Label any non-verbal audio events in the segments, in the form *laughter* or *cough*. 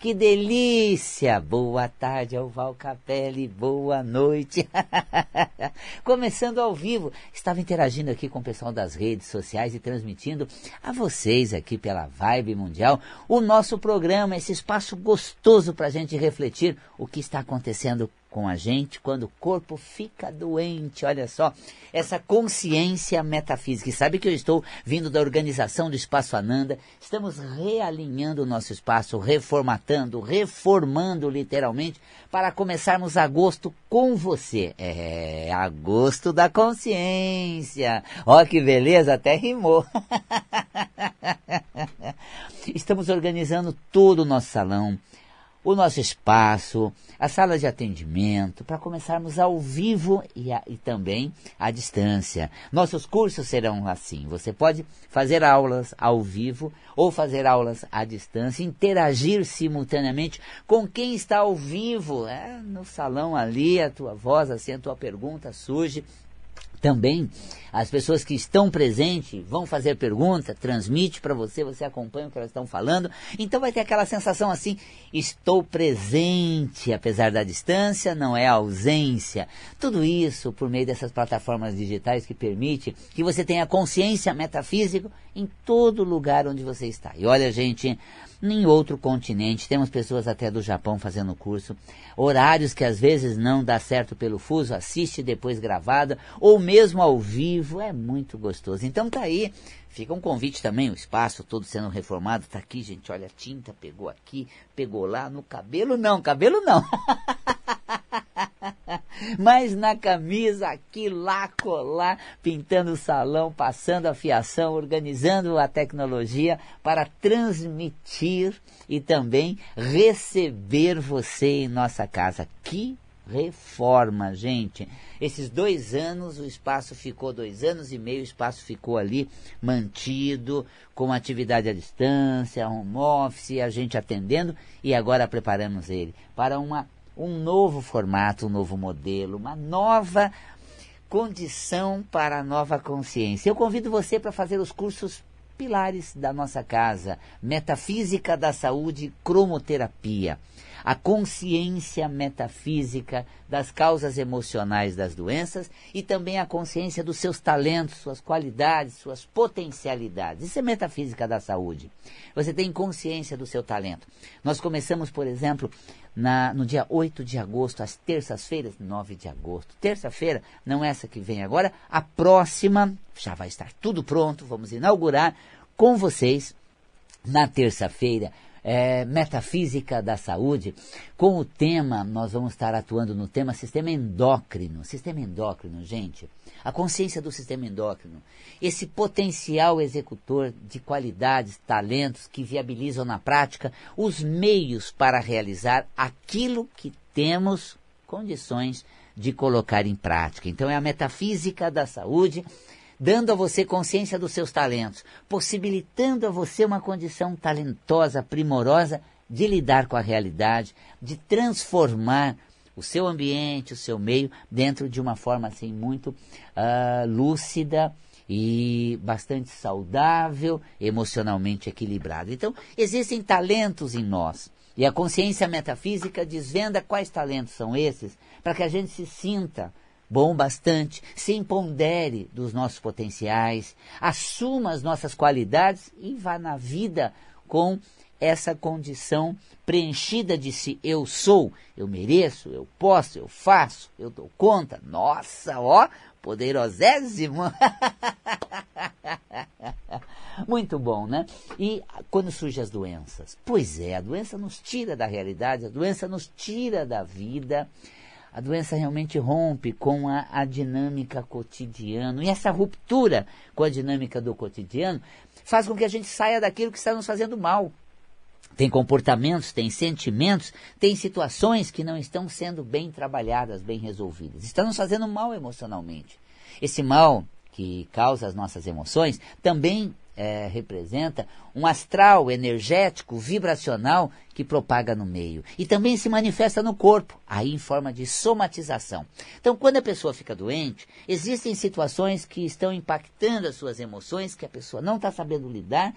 Que delícia! Boa tarde ao Val Capelli, boa noite. *laughs* Começando ao vivo, estava interagindo aqui com o pessoal das redes sociais e transmitindo a vocês aqui pela Vibe Mundial o nosso programa, esse espaço gostoso para a gente refletir o que está acontecendo com a gente quando o corpo fica doente. Olha só, essa consciência metafísica. E sabe que eu estou vindo da organização do Espaço Ananda. Estamos realinhando o nosso espaço, reformatando, reformando literalmente, para começarmos agosto com você. É, agosto da consciência. Ó que beleza, até rimou. *laughs* Estamos organizando todo o nosso salão o nosso espaço, a sala de atendimento, para começarmos ao vivo e, a, e, também à distância. Nossos cursos serão assim. Você pode fazer aulas ao vivo ou fazer aulas à distância, interagir simultaneamente com quem está ao vivo. É, no salão ali, a tua voz, assim, a tua pergunta surge também as pessoas que estão presentes vão fazer pergunta, transmite para você, você acompanha o que elas estão falando. Então vai ter aquela sensação assim: estou presente, apesar da distância, não é ausência. Tudo isso por meio dessas plataformas digitais que permite que você tenha consciência metafísica em todo lugar onde você está. E olha, gente, em outro continente, temos pessoas até do Japão fazendo curso, horários que às vezes não dá certo pelo fuso, assiste depois gravada, ou mesmo ao vivo, é muito gostoso. Então tá aí, fica um convite também, o espaço todo sendo reformado, tá aqui, gente, olha, a tinta pegou aqui, pegou lá, no cabelo não, cabelo não. *laughs* *laughs* Mas na camisa, aqui, lá, colar, pintando o salão, passando a fiação, organizando a tecnologia para transmitir e também receber você em nossa casa. Que reforma, gente. Esses dois anos, o espaço ficou dois anos e meio, o espaço ficou ali mantido, com atividade à distância, home office, a gente atendendo e agora preparamos ele para uma um novo formato, um novo modelo, uma nova condição para a nova consciência. Eu convido você para fazer os cursos pilares da nossa casa: Metafísica da Saúde, Cromoterapia a consciência metafísica das causas emocionais das doenças e também a consciência dos seus talentos, suas qualidades, suas potencialidades. Isso é metafísica da saúde. Você tem consciência do seu talento. Nós começamos, por exemplo, na, no dia 8 de agosto, às terças-feiras, 9 de agosto. Terça-feira, não essa que vem agora, a próxima, já vai estar tudo pronto, vamos inaugurar com vocês na terça-feira é, metafísica da saúde. Com o tema, nós vamos estar atuando no tema sistema endócrino. Sistema endócrino, gente. A consciência do sistema endócrino. Esse potencial executor de qualidades, talentos que viabilizam na prática os meios para realizar aquilo que temos condições de colocar em prática. Então, é a metafísica da saúde dando a você consciência dos seus talentos, possibilitando a você uma condição talentosa, primorosa de lidar com a realidade, de transformar o seu ambiente, o seu meio, dentro de uma forma assim muito uh, lúcida e bastante saudável, emocionalmente equilibrada. Então, existem talentos em nós. E a consciência metafísica desvenda quais talentos são esses, para que a gente se sinta bom bastante, se empodere dos nossos potenciais, assuma as nossas qualidades e vá na vida com essa condição preenchida de si. Eu sou, eu mereço, eu posso, eu faço, eu dou conta. Nossa, ó, poderosésimo! *laughs* Muito bom, né? E quando surgem as doenças? Pois é, a doença nos tira da realidade, a doença nos tira da vida a doença realmente rompe com a, a dinâmica cotidiana. E essa ruptura com a dinâmica do cotidiano faz com que a gente saia daquilo que está nos fazendo mal. Tem comportamentos, tem sentimentos, tem situações que não estão sendo bem trabalhadas, bem resolvidas. Estão nos fazendo mal emocionalmente. Esse mal que causa as nossas emoções também é, representa um astral energético, vibracional que propaga no meio. E também se manifesta no corpo, aí em forma de somatização. Então, quando a pessoa fica doente, existem situações que estão impactando as suas emoções, que a pessoa não está sabendo lidar,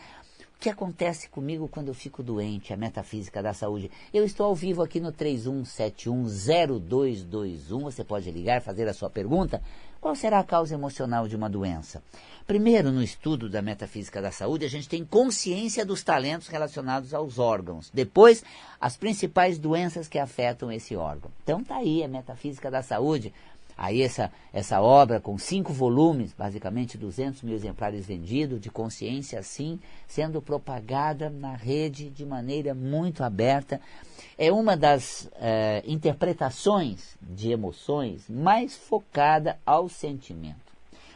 que acontece comigo quando eu fico doente, a metafísica da saúde. Eu estou ao vivo aqui no 31710221. Você pode ligar, fazer a sua pergunta. Qual será a causa emocional de uma doença? Primeiro, no estudo da metafísica da saúde, a gente tem consciência dos talentos relacionados aos órgãos. Depois, as principais doenças que afetam esse órgão. Então tá aí a metafísica da saúde Aí essa, essa obra com cinco volumes, basicamente 200 mil exemplares vendidos, de consciência assim, sendo propagada na rede de maneira muito aberta, é uma das é, interpretações de emoções mais focada ao sentimento,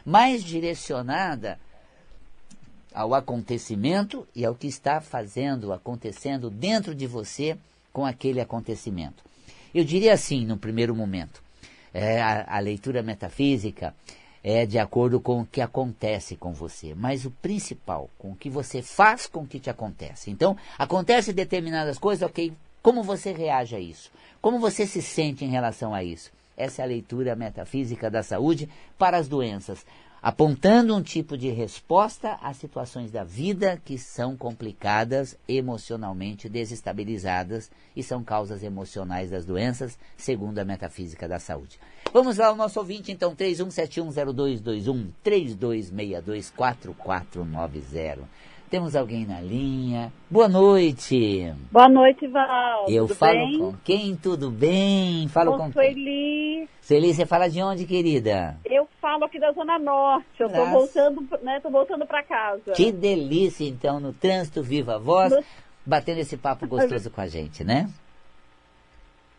mais direcionada ao acontecimento e ao que está fazendo, acontecendo dentro de você com aquele acontecimento. Eu diria assim, no primeiro momento, é, a, a leitura metafísica é de acordo com o que acontece com você, mas o principal, com o que você faz com o que te acontece. Então, acontece determinadas coisas, ok, como você reage a isso? Como você se sente em relação a isso? Essa é a leitura metafísica da saúde para as doenças apontando um tipo de resposta às situações da vida que são complicadas, emocionalmente desestabilizadas e são causas emocionais das doenças, segundo a metafísica da saúde. Vamos lá, o nosso ouvinte, então, 31710221, 32624490. Temos alguém na linha. Boa noite. Boa noite, Val. Eu Tudo falo bem? com quem? Tudo bem? Falo Eu com sou quem? Eli. Sueli, você fala de onde, querida? Eu falo aqui da Zona Norte. Eu Graças. voltando, né? Tô voltando pra casa. Que delícia, então, no trânsito Viva a Voz, No- batendo esse papo gostoso com a gente, né?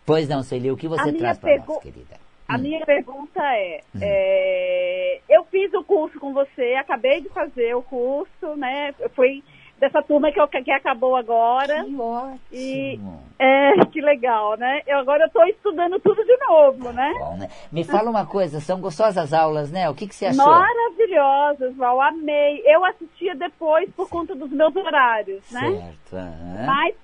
Pois não, Sueli, o que você traz para nós, pergu- querida? A Hum. minha pergunta é, Hum. é, eu fiz o curso com você, acabei de fazer o curso, né? Eu fui dessa turma que, eu- que acabou agora. Que ótimo! E- É, que legal, né? Eu agora eu tô estudando tudo de novo, né? Bom, né? Me fala uma coisa, são gostosas as aulas, né? O que, que você achou? Maravilhosas, Val, amei. Eu assistia depois por conta dos meus horários, né? Certo. aham. Mas,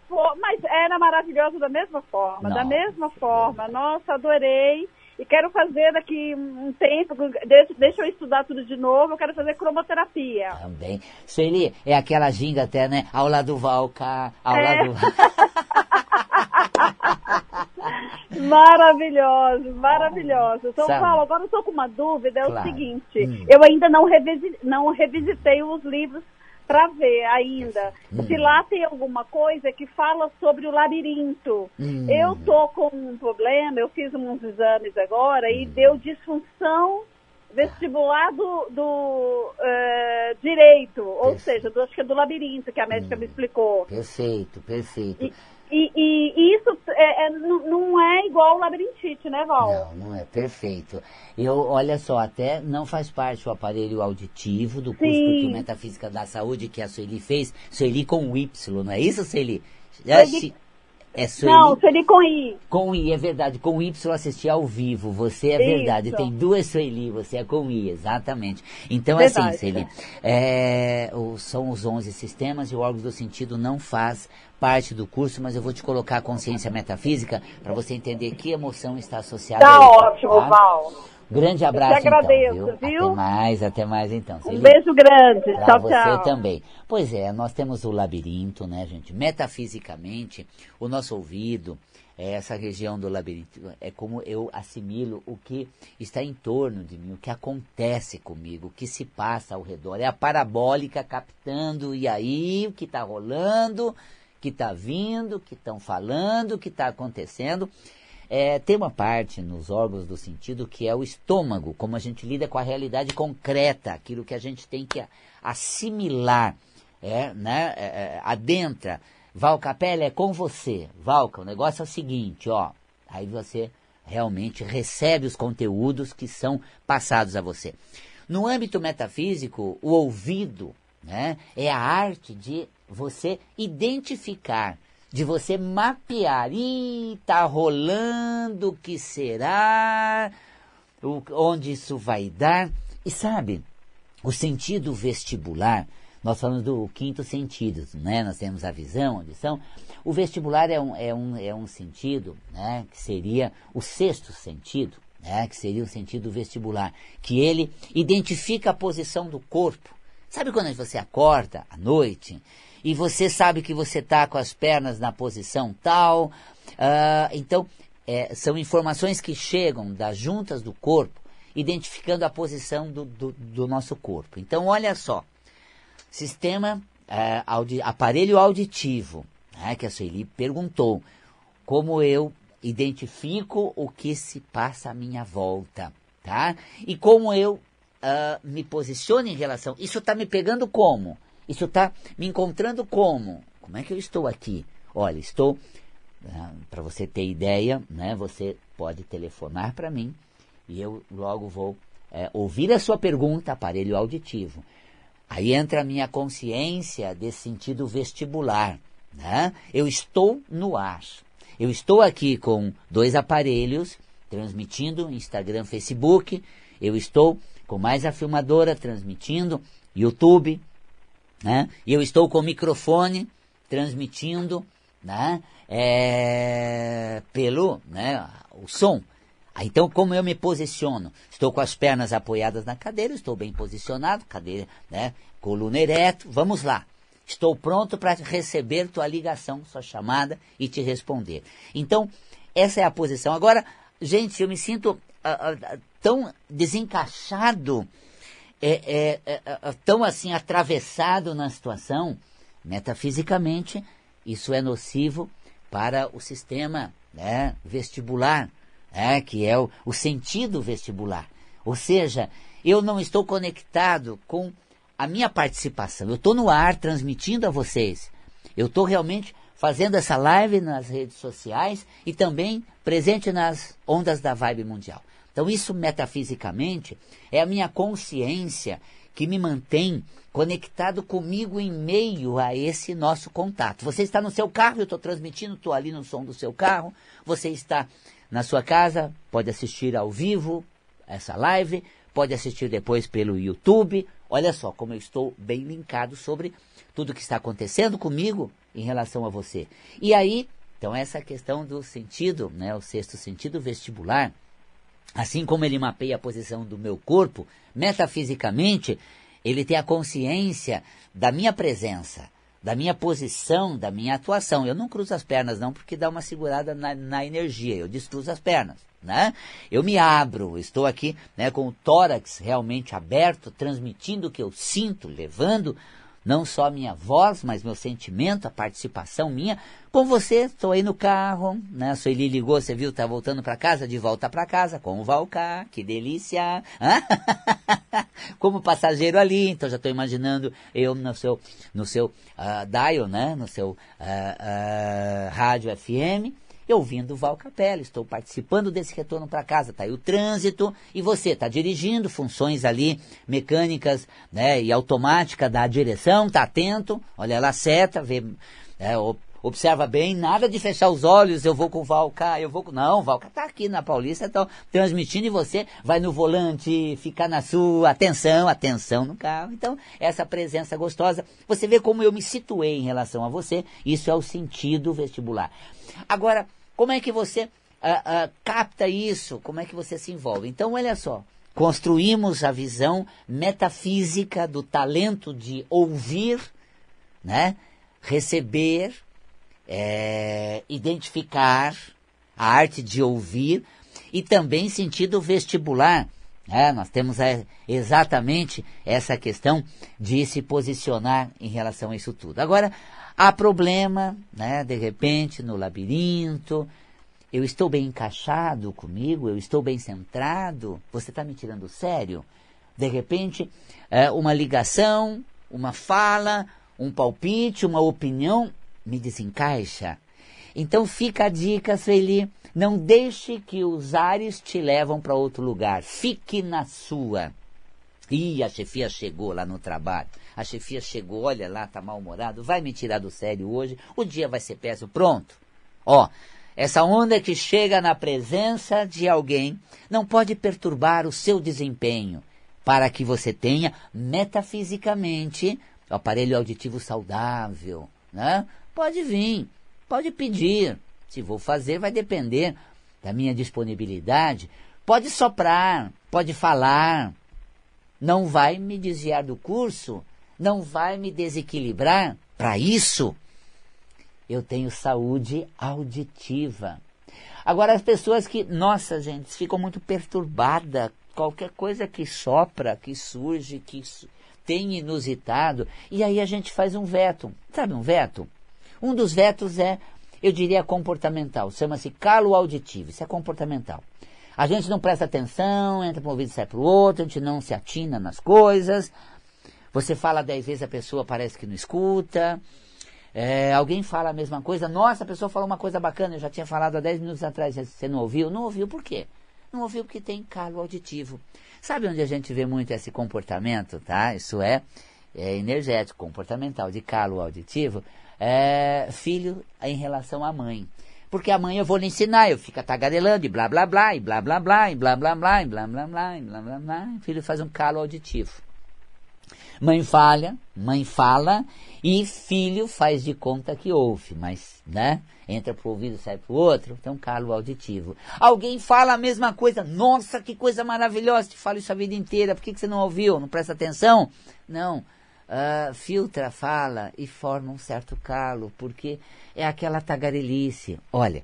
mas era maravilhosa da mesma forma, da Nossa, mesma é forma. Nossa, adorei. E quero fazer daqui um tempo, deixa, eu estudar tudo de novo, eu quero fazer cromoterapia. Também. Sueli, é aquela ginga até, né? Aula do Valca, aula É. do... *laughs* *laughs* Maravilhoso, maravilhoso. São Sabe? Paulo, agora eu estou com uma dúvida, é Claro. o seguinte, Hum. eu ainda não, revisi, não revisitei os livros para ver ainda. Hum. Se lá tem alguma coisa que fala sobre o labirinto. Hum. Eu tô com um problema, eu fiz uns exames agora e deu disfunção vestibular do, do eh, direito, ou Perfeito. seja, do, acho que é do labirinto, que a médica Hum. me explicou. Perfeito, perfeito. E, e, e isso é, é, não é igual o labirintite, né, Val? Não, não é perfeito. Eu, olha só, até não faz parte o aparelho auditivo do curso Sim. o Metafísica da Saúde que a Sueli fez. Sueli com Y, não é isso, Sueli? Sueli- É Sueli Não, Sueli com I. com I, é verdade. Com Y assisti ao vivo. Você é Isso. verdade. Tem duas Sueli, você é com I, exatamente. Então, Verdade. assim, Sueli, é, são os 11 sistemas e o órgão do sentido não faz parte do curso, mas eu vou te colocar a consciência metafísica para você entender que emoção está associada Tá a ótimo, tá? Val. Grande abraço, agradeço, então, viu? viu? Até mais, até mais, então. Um beijo grande. Pra tchau, você tchau. também. Pois é, nós temos o labirinto, né, gente? Metafisicamente, o nosso ouvido, é essa região do labirinto, é como eu assimilo o que está em torno de mim, o que acontece comigo, o que se passa ao redor. É a parabólica captando, e aí o que está rolando, o que está vindo, o que estão falando, o que está acontecendo. É, tem uma parte nos órgãos do sentido que é o estômago, como a gente lida com a realidade concreta, aquilo que a gente tem que assimilar, é, né, é, é, adentra. Valca, pele é com você. Valca, o negócio é o seguinte, ó. Aí você realmente recebe os conteúdos que são passados a você. No âmbito metafísico, o ouvido né, é a arte de você identificar, de você mapear. Ih, tá rolando, o que será? O- onde isso vai dar? E sabe, o sentido vestibular, nós falamos do quinto sentido, né? Nós temos a visão, a audição. O vestibular é um, é um, é um sentido, né? Que seria o sexto sentido, né? Que seria o sentido vestibular, que ele identifica a posição do corpo. Sabe quando você acorda à noite e você sabe que você está com as pernas na posição tal. Uh, então, é, são informações que chegam das juntas do corpo, identificando a posição do, do, do nosso corpo. Então, olha só, sistema, é, audi, aparelho auditivo, né, que a Sueli perguntou, como eu identifico o que se passa à minha volta, tá? E como eu uh, me posiciono em relação. Isso está me pegando como? Isso está me encontrando como? Como é que eu estou aqui? Olha, estou. Ah, para você ter ideia, né? Você pode telefonar para mim e eu logo vou é, ouvir a sua pergunta, aparelho auditivo. Aí entra a minha consciência desse sentido vestibular. Né? Eu estou no ar. Eu estou aqui com dois aparelhos, transmitindo Instagram, Facebook. Eu estou com mais a filmadora, transmitindo YouTube. Né? E eu estou com o microfone, transmitindo né? É, pelo né? o som. Então, como eu me posiciono? Estou com as pernas apoiadas na cadeira, estou bem posicionado, cadeira, né? coluna ereto. Vamos lá. Estou pronto para receber tua ligação, sua chamada e te responder. Então, essa é a posição. Agora, gente, eu me sinto uh, uh, tão desencaixado, é, é, é, tão assim atravessado na situação, metafisicamente, isso é nocivo para o sistema né, vestibular, né, que é o, o sentido vestibular. Ou seja, eu não estou conectado com a minha participação. Eu estou no ar transmitindo a vocês. Eu estou realmente fazendo essa live nas redes sociais e também presente nas ondas da vibe mundial. Então, isso metafisicamente é a minha consciência que me mantém conectado comigo em meio a esse nosso contato. Você está no seu carro, eu estou transmitindo, estou ali no som do seu carro. Você está na sua casa, pode assistir ao vivo essa live, pode assistir depois pelo YouTube Olha só como eu estou bem linkado sobre tudo que está acontecendo comigo em relação a você. E aí, então essa questão do sentido, né, o sexto sentido vestibular, assim como ele mapeia a posição do meu corpo, metafisicamente, ele tem a consciência da minha presença, da minha posição, da minha atuação. Eu não cruzo as pernas não, porque dá uma segurada na, na energia, eu descruzo as pernas né? Eu me abro, estou aqui, né, com o tórax realmente aberto, transmitindo o que eu sinto, levando não só minha voz, mas meu sentimento, a participação minha. Com você, estou aí no carro, né? A Sueli ligou, você viu, tá voltando para casa, de volta para casa, com o Valcar, que delícia! *laughs* Como passageiro ali, então já estou imaginando eu no seu, no seu uh, dial, né? No seu uh, uh, rádio FM, eu ouvindo o Val Capella, estou participando desse retorno para casa, tá aí o trânsito, e você está dirigindo, funções ali mecânicas né, e automática da direção, tá atento, olha lá, seta, vê, é, observa bem, nada de fechar os olhos, eu vou com o Valca, eu vou com... Não, o Valca tá aqui na Paulista, então, transmitindo e você vai no volante, ficar na sua, atenção, atenção no carro. Então, essa presença gostosa, você vê como eu me situei em relação a você, isso é o sentido vestibular. Agora, como é que você uh, uh, capta isso? Como é que você se envolve? Então, olha só. Construímos a visão metafísica do talento de ouvir, né? receber, é, identificar, a arte de ouvir e também sentido vestibular. Né? Nós temos é, exatamente essa questão de se posicionar em relação a isso tudo. Agora, Há problema, né? De repente, no labirinto. Eu estou bem encaixado comigo, eu estou bem centrado. Você está me tirando sério? De repente, é, uma ligação, uma fala, um palpite, uma opinião me desencaixa. Então fica a dica, Sueli, não deixe que os ares te levam para outro lugar. Fique na sua. Ih, a chefia chegou lá no trabalho. A chefia chegou, olha lá, tá mal-humorado, vai me tirar do sério hoje, o dia vai ser péssimo. Pronto. Ó, essa onda que chega na presença de alguém não pode perturbar o seu desempenho, para que você tenha metafisicamente o aparelho auditivo saudável, né? Pode vir, pode pedir. Se vou fazer, vai depender da minha disponibilidade. Pode soprar, pode falar, não vai me desviar do curso, não vai me desequilibrar, Para isso, eu tenho saúde auditiva. Agora, as pessoas que, nossa, gente, ficam muito perturbadas. Qualquer coisa que sopra, que surge, que tem inusitado, e aí a gente faz um veto. Sabe um veto? Um dos vetos é, eu diria, comportamental. Chama-se calo auditivo. Isso é comportamental. A gente não presta atenção, entra para um ouvido e sai para o outro, a gente não se atina nas coisas. Você fala dez vezes, a pessoa parece que não escuta. É, alguém fala a mesma coisa, nossa, a pessoa falou uma coisa bacana, eu já tinha falado há 10 minutos atrás, você não ouviu? Não ouviu por quê? Não ouviu porque tem calo auditivo. Sabe onde a gente vê muito esse comportamento, tá? Isso é, é energético, comportamental, de calo auditivo. É, filho em relação à mãe. Porque a mãe eu vou lhe ensinar, eu fico tagarelando e blá blá blá, e blá blá blá, e blá blá blá, e blá blá blá, e blá blá blá. O filho faz um calo auditivo. Mãe falha, mãe fala e filho faz de conta que ouve, mas, né? Entra pro ouvido, sai pro outro, um calo auditivo. Alguém fala a mesma coisa, nossa, que coisa maravilhosa, te falo isso a vida inteira, por que, que você não ouviu? Não presta atenção? Não, uh, filtra, fala e forma um certo calo, porque é aquela tagarelice. Olha,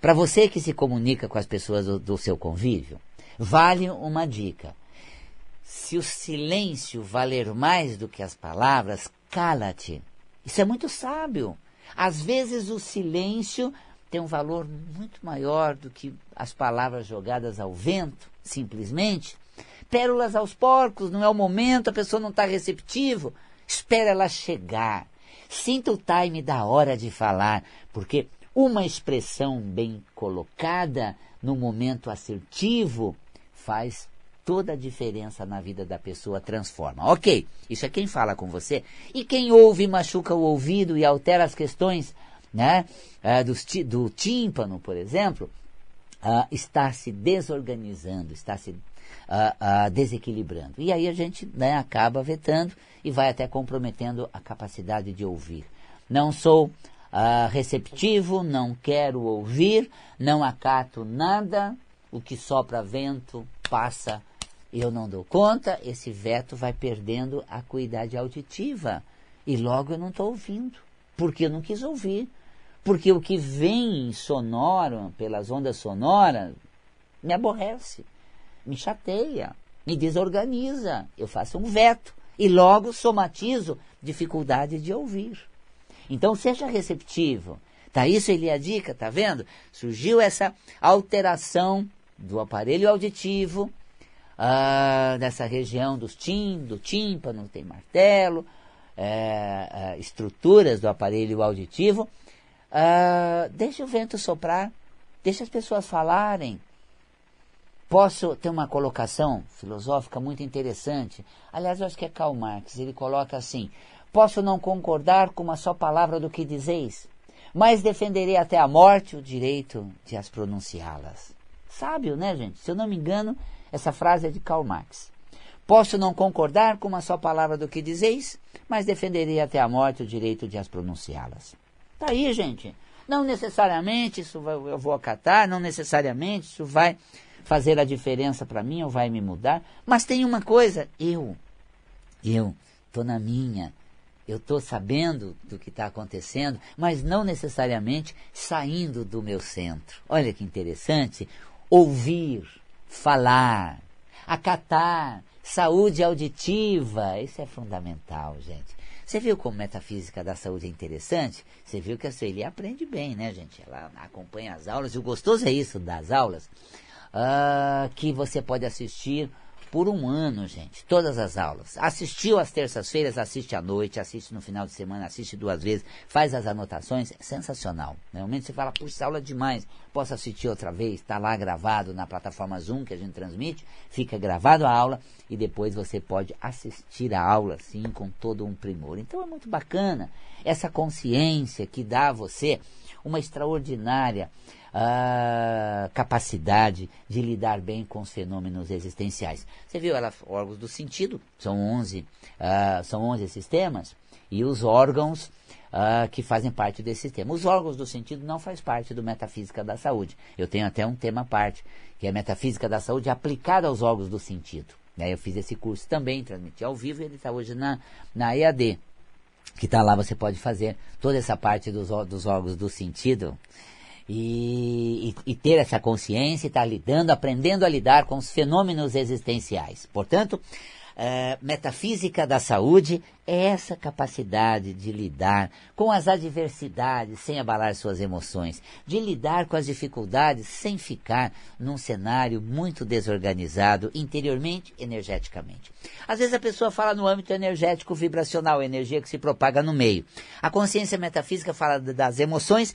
para você que se comunica com as pessoas do, do seu convívio, vale uma dica. Se o silêncio valer mais do que as palavras, cala-te. Isso é muito sábio. Às vezes o silêncio tem um valor muito maior do que as palavras jogadas ao vento, simplesmente. Pérolas aos porcos, não é o momento, a pessoa não está receptivo. Espera ela chegar. Sinta o time da hora de falar, porque uma expressão bem colocada no momento assertivo faz toda a diferença na vida da pessoa transforma. Ok, isso é quem fala com você. E quem ouve machuca o ouvido e altera as questões né, uh, do, tímpano, por exemplo, uh, está se desorganizando, está se desequilibrando. E aí a gente né, acaba vetando e vai até comprometendo a capacidade de ouvir. Não sou receptivo, não quero ouvir, não acato nada, o que sopra vento passa eu não dou conta, esse veto vai perdendo a acuidade auditiva. E logo eu não estou ouvindo, porque eu não quis ouvir. Porque o que vem sonoro, pelas ondas sonoras, me aborrece, me chateia, me desorganiza. Eu faço um veto e logo somatizo dificuldade de ouvir. Então seja receptivo. Tá isso ele é a dica, tá vendo? Surgiu essa alteração do aparelho auditivo ah, nessa região dos tim, do tímpano, tem martelo, é, é, estruturas do aparelho auditivo. Ah, deixa o vento soprar, deixa as pessoas falarem. Posso ter uma colocação filosófica muito interessante. Aliás, eu acho que é Karl Marx. Ele coloca assim: Posso não concordar com uma só palavra do que dizeis, mas defenderei até a morte o direito de as pronunciá-las. Sábio, né, gente? Se eu não me engano, essa frase é de Karl Marx. Posso não concordar com uma só palavra do que dizeis, mas defenderei até a morte o direito de as pronunciá-las. Tá aí, gente. Não necessariamente isso eu vou acatar, não necessariamente isso vai fazer a diferença para mim ou vai me mudar, mas tem uma coisa, eu, eu estou na minha, eu estou sabendo do que está acontecendo, mas não necessariamente saindo do meu centro. Olha que interessante, ouvir falar, acatar, saúde auditiva. Isso é fundamental, gente. Você viu como metafísica da saúde é interessante? Você viu que a Sueli aprende bem, né, gente? Ela acompanha as aulas, e o gostoso é isso das aulas, uh, que você pode assistir por um ano, gente, todas as aulas. Assistiu às terças-feiras, assiste à noite, assiste no final de semana, assiste duas vezes, faz as anotações, é sensacional. Normalmente você fala, puxa, aula é demais, posso assistir outra vez, está lá gravado na plataforma Zoom que a gente transmite, fica gravado a aula e depois você pode assistir a aula, assim, com todo um primor. Então é muito bacana essa consciência que dá a você uma extraordinária a capacidade de lidar bem com os fenômenos existenciais. Você viu, ela, órgãos do sentido, são 11, uh, são 11 sistemas, e os órgãos uh, que fazem parte desse sistema. Os órgãos do sentido não faz parte do Metafísica da Saúde. Eu tenho até um tema à parte, que é Metafísica da Saúde aplicada aos órgãos do sentido. Né? Eu fiz esse curso também, transmiti ao vivo, e ele está hoje na, na EAD. Que está lá, você pode fazer toda essa parte dos, dos órgãos do sentido e, e, e ter essa consciência e estar tá lidando, aprendendo a lidar com os fenômenos existenciais. Portanto, é, metafísica da saúde é essa capacidade de lidar com as adversidades sem abalar suas emoções, de lidar com as dificuldades sem ficar num cenário muito desorganizado interiormente, energeticamente. Às vezes a pessoa fala no âmbito energético vibracional, energia que se propaga no meio. A consciência metafísica fala das emoções,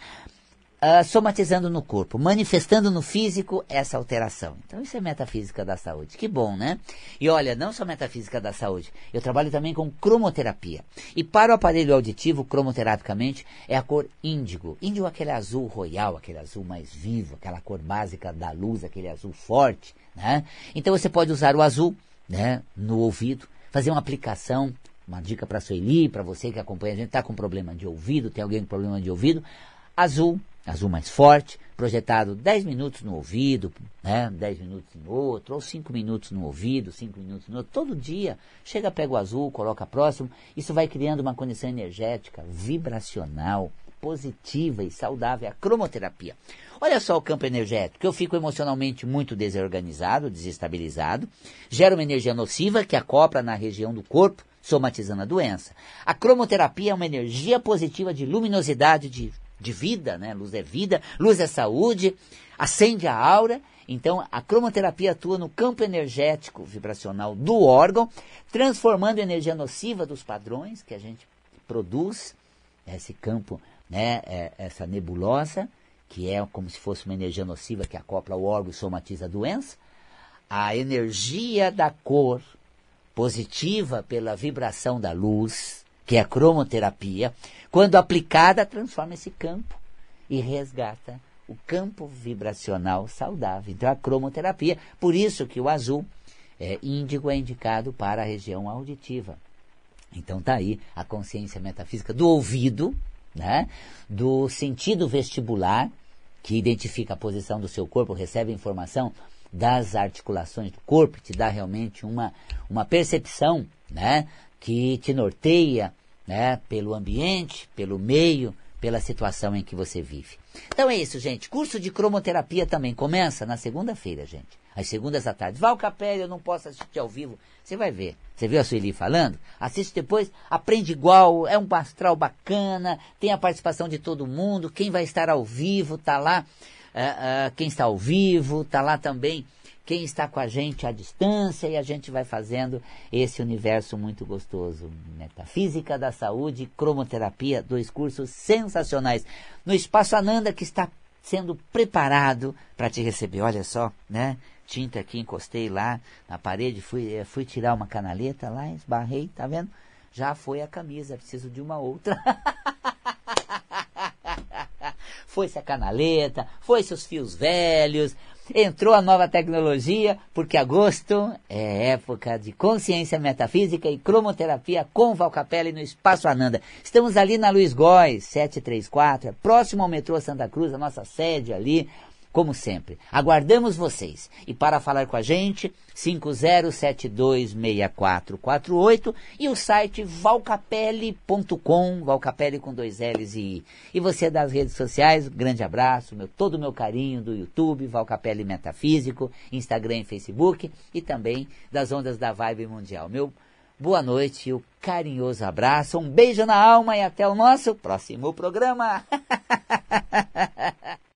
uh, somatizando no corpo, manifestando no físico essa alteração. Então isso é metafísica da saúde. Que bom, né? E olha, não só metafísica da saúde, eu trabalho também com cromoterapia. E para o aparelho auditivo, cromoterapicamente, é a cor índigo. Índigo é aquele azul royal, aquele azul mais vivo, aquela cor básica da luz, aquele azul forte, né? Então você pode usar o azul, né, no ouvido, fazer uma aplicação uma dica para a Sueli, para você que acompanha a gente, está com problema de ouvido, tem alguém com problema de ouvido, azul azul mais forte, projetado 10 minutos no ouvido, né, 10 minutos no outro, ou 5 minutos no ouvido, 5 minutos no outro, todo dia. Chega, pega o azul, coloca próximo, isso vai criando uma condição energética, vibracional, positiva e saudável, a cromoterapia. Olha só o campo energético, eu fico emocionalmente muito desorganizado, desestabilizado, gera uma energia nociva que acopla na região do corpo, somatizando a doença. A cromoterapia é uma energia positiva de luminosidade, de de vida, né? Luz é vida, luz é saúde, acende a aura. Então, a cromoterapia atua no campo energético vibracional do órgão, transformando a energia nociva dos padrões que a gente produz, esse campo, né, é, essa nebulosa, que é como se fosse uma energia nociva que acopla o órgão e somatiza a doença, a energia da cor positiva pela vibração da luz, que é a cromoterapia, quando aplicada, transforma esse campo e resgata o campo vibracional saudável. Então, a cromoterapia, por isso que o azul é, índigo é indicado para a região auditiva. Então, tá aí a consciência metafísica do ouvido, né, do sentido vestibular, que identifica a posição do seu corpo, recebe informação das articulações do corpo, te dá realmente uma, uma percepção né, que te norteia né, pelo ambiente, pelo meio, pela situação em que você vive. Então é isso, gente. Curso de cromoterapia também começa na segunda-feira, gente. Às segundas à tarde. Val Capelli, eu não posso assistir ao vivo. Você vai ver. Você viu a Sueli falando? Assiste depois, aprende igual, é um astral bacana, tem a participação de todo mundo. Quem vai estar ao vivo, tá lá. Uh, uh, quem está ao vivo, tá lá também quem está com a gente à distância e a gente vai fazendo esse universo muito gostoso. Metafísica da Saúde, Cromoterapia, dois cursos sensacionais. No Espaço Ananda que está sendo preparado para te receber. Olha só, né? Tinta aqui, encostei lá na parede, fui, eh, fui tirar uma canaleta lá, esbarrei, tá vendo? Já foi a camisa, preciso de uma outra. *laughs* foi-se a canaleta, foi-se os fios velhos, entrou a nova tecnologia, porque agosto é época de consciência metafísica e cromoterapia com Valcapelli no Espaço Ananda. Estamos ali na Luiz Góes, 734, é próximo ao metrô Santa Cruz, a nossa sede ali como sempre. Aguardamos vocês. E para falar com a gente, 50726448 e o site valcapelli.com, valcapelli com dois L's e I. E você das redes sociais, grande abraço, meu, todo o meu carinho do YouTube, Valcapelli Metafísico, Instagram e Facebook e também das ondas da Vibe Mundial. Meu boa noite e o carinhoso abraço, um beijo na alma e até o nosso próximo programa. *laughs*